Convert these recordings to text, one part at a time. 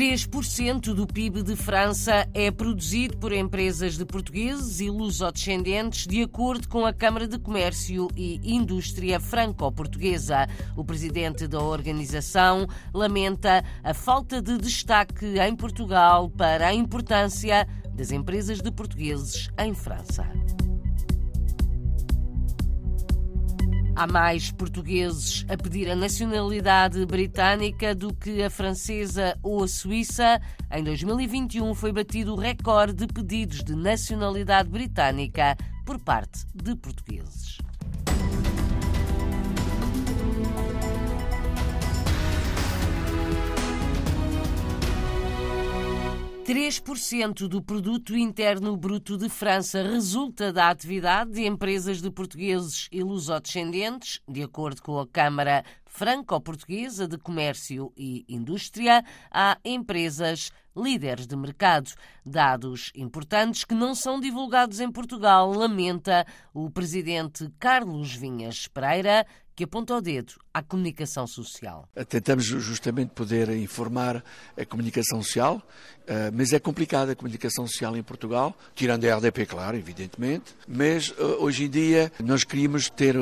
3% do PIB de França é produzido por empresas de portugueses e lusodescendentes, de acordo com a Câmara de Comércio e Indústria Franco-Portuguesa. O presidente da organização lamenta a falta de destaque em Portugal para a importância das empresas de portugueses em França. Há mais portugueses a pedir a nacionalidade britânica do que a francesa ou a suíça. Em 2021 foi batido o recorde de pedidos de nacionalidade britânica por parte de portugueses. 3% do produto interno bruto de França resulta da atividade de empresas de portugueses e lusodescendentes, de acordo com a Câmara Franco-Portuguesa de Comércio e Indústria. Há empresas líderes de mercado. Dados importantes que não são divulgados em Portugal, lamenta o presidente Carlos Vinhas Pereira, que aponta o dedo à comunicação social. Tentamos justamente poder informar a comunicação social, eh, mas é complicada a comunicação social em Portugal, tirando a RDP, claro, evidentemente, mas eh, hoje em dia nós queríamos ter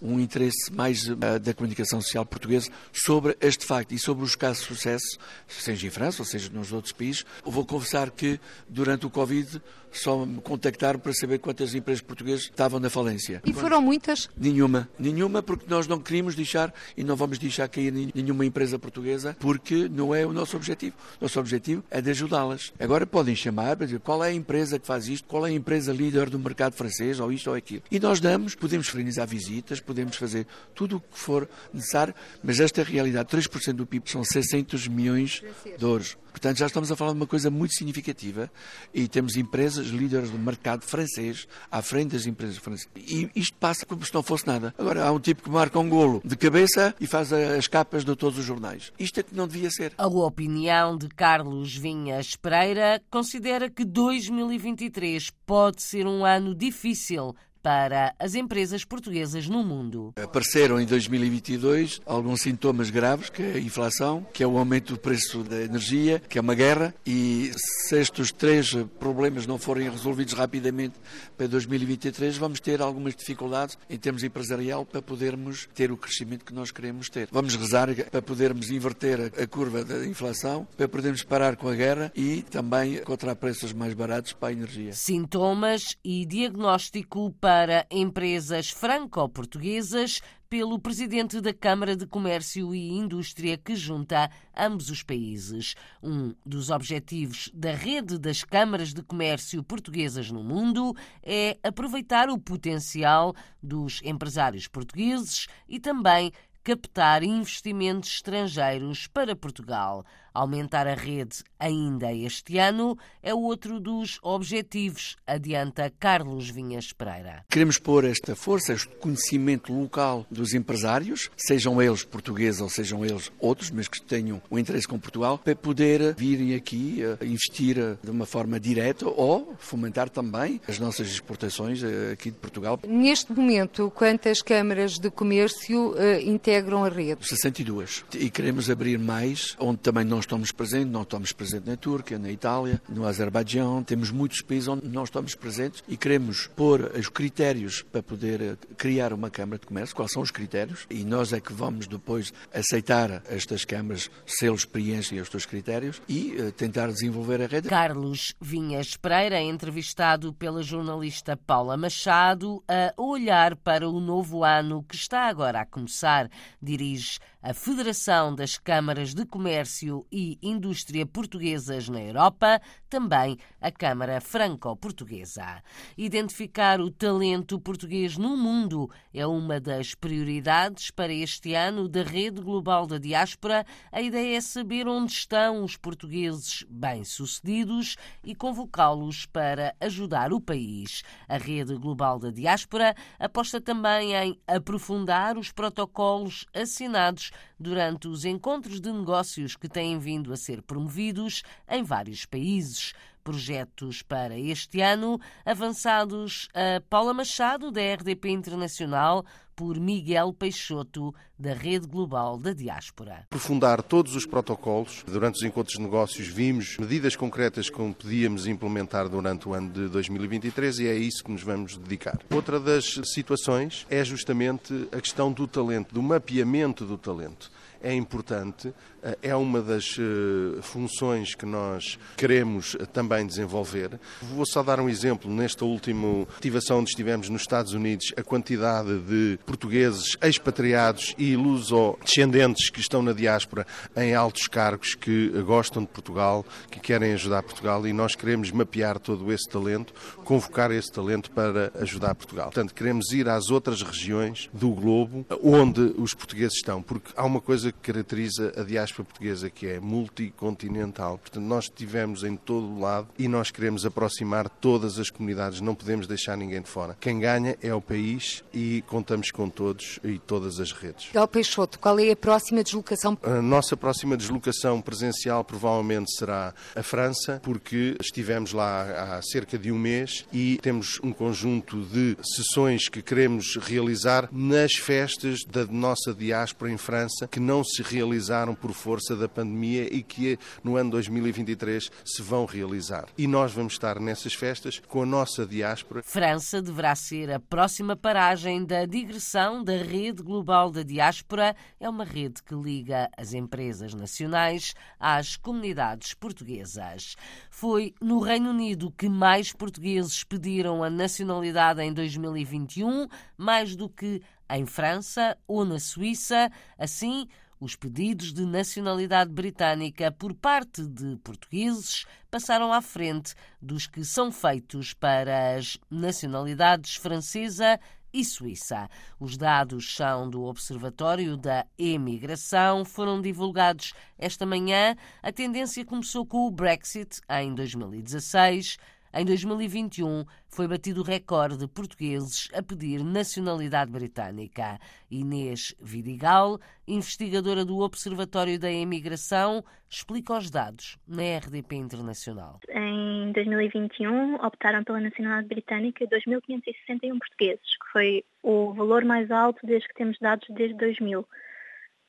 um interesse mais eh, da comunicação social portuguesa sobre este facto e sobre os casos de sucesso, seja em França ou seja nos outros países. Eu vou confessar que durante o Covid só me contactaram para saber quantas empresas portuguesas estavam na falência. E foram muitas? Nenhuma. Nenhuma, porque nós não queríamos deixar e não vamos deixar cair nenhuma empresa portuguesa, porque não é o nosso objetivo. Nosso objetivo é de ajudá-las. Agora podem chamar para dizer qual é a empresa que faz isto, qual é a empresa líder do mercado francês, ou isto ou aquilo. E nós damos, podemos frenizar visitas, podemos fazer tudo o que for necessário, mas esta realidade. 3% do PIB são 600 milhões de euros. Portanto, já estamos a falar de uma coisa muito significativa e temos empresas líderes do mercado francês à frente das empresas francesas. E isto passa como se não fosse nada. Agora, há um tipo que marca um golo de cabeça e faz as capas de todos os jornais. Isto é que não devia ser. A opinião de Carlos Vinhas Pereira considera que 2023 pode ser um ano difícil para as empresas portuguesas no mundo. Apareceram em 2022 alguns sintomas graves, que é a inflação, que é o aumento do preço da energia, que é uma guerra, e se estes três problemas não forem resolvidos rapidamente para 2023, vamos ter algumas dificuldades em termos empresarial para podermos ter o crescimento que nós queremos ter. Vamos rezar para podermos inverter a curva da inflação, para podermos parar com a guerra e também encontrar preços mais baratos para a energia. Sintomas e diagnóstico para para empresas franco-portuguesas pelo presidente da Câmara de Comércio e Indústria que junta ambos os países. Um dos objetivos da rede das câmaras de comércio portuguesas no mundo é aproveitar o potencial dos empresários portugueses e também captar investimentos estrangeiros para Portugal. Aumentar a rede ainda este ano é outro dos objetivos, adianta Carlos Vinhas Pereira. Queremos pôr esta força, este conhecimento local dos empresários, sejam eles portugueses ou sejam eles outros, mas que tenham um interesse com Portugal, para poder virem aqui eh, investir eh, de uma forma direta ou fomentar também as nossas exportações eh, aqui de Portugal. Neste momento, quantas câmaras de comércio integram a rede? 62. E queremos abrir mais, onde também não estamos presentes. Não estamos presentes na Turquia, na Itália, no Azerbaijão. Temos muitos países onde não estamos presentes e queremos pôr os critérios para poder eh, criar uma Câmara de Comércio. Quais são os critérios? E nós é que vamos depois aceitar estas câmaras, se eles preenchem os seus critérios e uh, tentar desenvolver a rede. Carlos Vinhas Pereira, entrevistado pela jornalista Paula Machado, a olhar para o novo ano que está agora a começar dirige a Federação das Câmaras de Comércio e Indústria Portuguesas na Europa, também a Câmara Franco-Portuguesa. Identificar o talento português no mundo é uma das prioridades para este ano da Rede Global da Diáspora. A ideia é saber onde estão os portugueses bem-sucedidos e convocá-los para ajudar o país. A Rede Global da Diáspora aposta também em aprofundar os protocolos assinados durante os encontros de negócios que têm vindo a ser promovidos em vários países. Projetos para este ano, avançados a Paula Machado, da RDP Internacional, por Miguel Peixoto, da Rede Global da Diáspora. Aprofundar todos os protocolos. Durante os encontros de negócios vimos medidas concretas que podíamos implementar durante o ano de 2023 e é isso que nos vamos dedicar. Outra das situações é justamente a questão do talento, do mapeamento do talento é importante, eh, é uma das eh, funções que nós queremos eh, também desenvolver. Vou só dar um exemplo. Nesta última ativação onde estivemos nos Estados Unidos, a quantidade de portugueses expatriados e luso-descendentes que estão na diáspora em altos cargos que gostam de Portugal, que querem ajudar Portugal e nós queremos mapear todo esse talento, convocar esse talento para ajudar Portugal. Portanto, queremos ir às outras regiões do globo onde os portugueses estão, porque há uma coisa que caracteriza a diáspora portuguesa, que é multicontinental. Portanto, nós estivemos em todo o lado e nós queremos aproximar todas as comunidades, não podemos deixar ninguém de fora. Quem ganha é o país e contamos com todos e todas as redes. Miguel Peixoto, qual é a próxima deslocação? A nossa próxima deslocação presencial provavelmente será a França, porque estivemos lá há cerca de um mês e temos um conjunto de sessões que queremos realizar nas festas da nossa diáspora em França, que não se realizaram por força da pandemia e que no ano 2023 se vão realizar. E nós vamos estar nessas festas com a nossa diáspora. França deverá ser a próxima paragem da digressão da Rede Global da Diáspora. É uma rede que liga as empresas nacionais às comunidades portuguesas. Foi no Reino Unido que mais portugueses pediram a nacionalidade em 2021, mais do que em França ou na Suíça. Assim, os pedidos de nacionalidade britânica por parte de portugueses passaram à frente dos que são feitos para as nacionalidades francesa e Suíça. Os dados são do Observatório da Emigração, foram divulgados esta manhã. A tendência começou com o Brexit em 2016. Em 2021, foi batido o recorde de portugueses a pedir nacionalidade britânica. Inês Vidigal, investigadora do Observatório da Imigração, explica os dados na RDP Internacional. Em 2021, optaram pela nacionalidade britânica 2.561 portugueses, que foi o valor mais alto desde que temos dados desde 2000.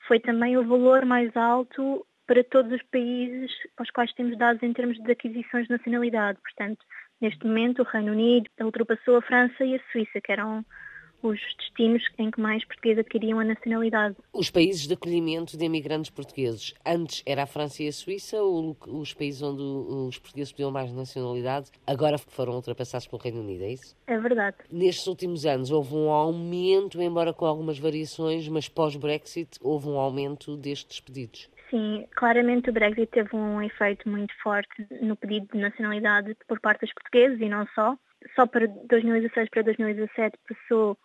Foi também o valor mais alto para todos os países aos quais temos dados em termos de aquisições de nacionalidade. Portanto, neste momento o Reino Unido ultrapassou a França e a Suíça, que eram os destinos em que mais portugueses adquiriam a nacionalidade. Os países de acolhimento de imigrantes portugueses, antes era a França e a Suíça ou os países onde os portugueses pediam mais nacionalidade, agora foram ultrapassados pelo Reino Unido, é isso? É verdade. Nestes últimos anos houve um aumento, embora com algumas variações, mas pós-Brexit houve um aumento destes pedidos. Sim, claramente o Brexit teve um efeito muito forte no pedido de nacionalidade por parte dos portugueses e não só. Só para 2016 para 2017 passou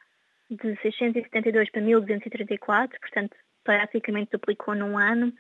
de 672 para 1234, portanto praticamente duplicou num ano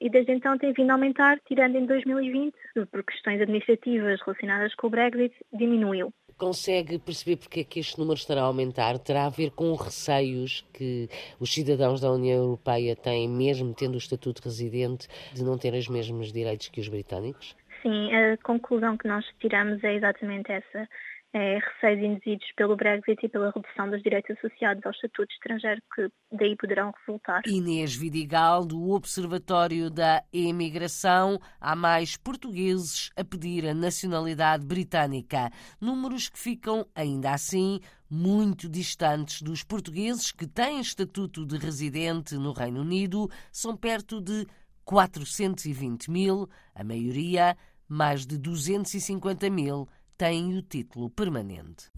e desde então tem vindo a aumentar, tirando em 2020, por questões administrativas relacionadas com o Brexit, diminuiu. Consegue perceber porque é que este número estará a aumentar? Terá a ver com receios que os cidadãos da União Europeia têm, mesmo tendo o estatuto de residente, de não ter os mesmos direitos que os britânicos? Sim, a conclusão que nós tiramos é exatamente essa é, receios induzidos pelo Brexit e pela redução dos direitos associados ao estatuto estrangeiro que daí poderão resultar. Inês Vidigal, do Observatório da Imigração, há mais portugueses a pedir a nacionalidade britânica. Números que ficam, ainda assim, muito distantes dos portugueses que têm estatuto de residente no Reino Unido, são perto de 420 mil, a maioria mais de 250 mil têm o título permanente.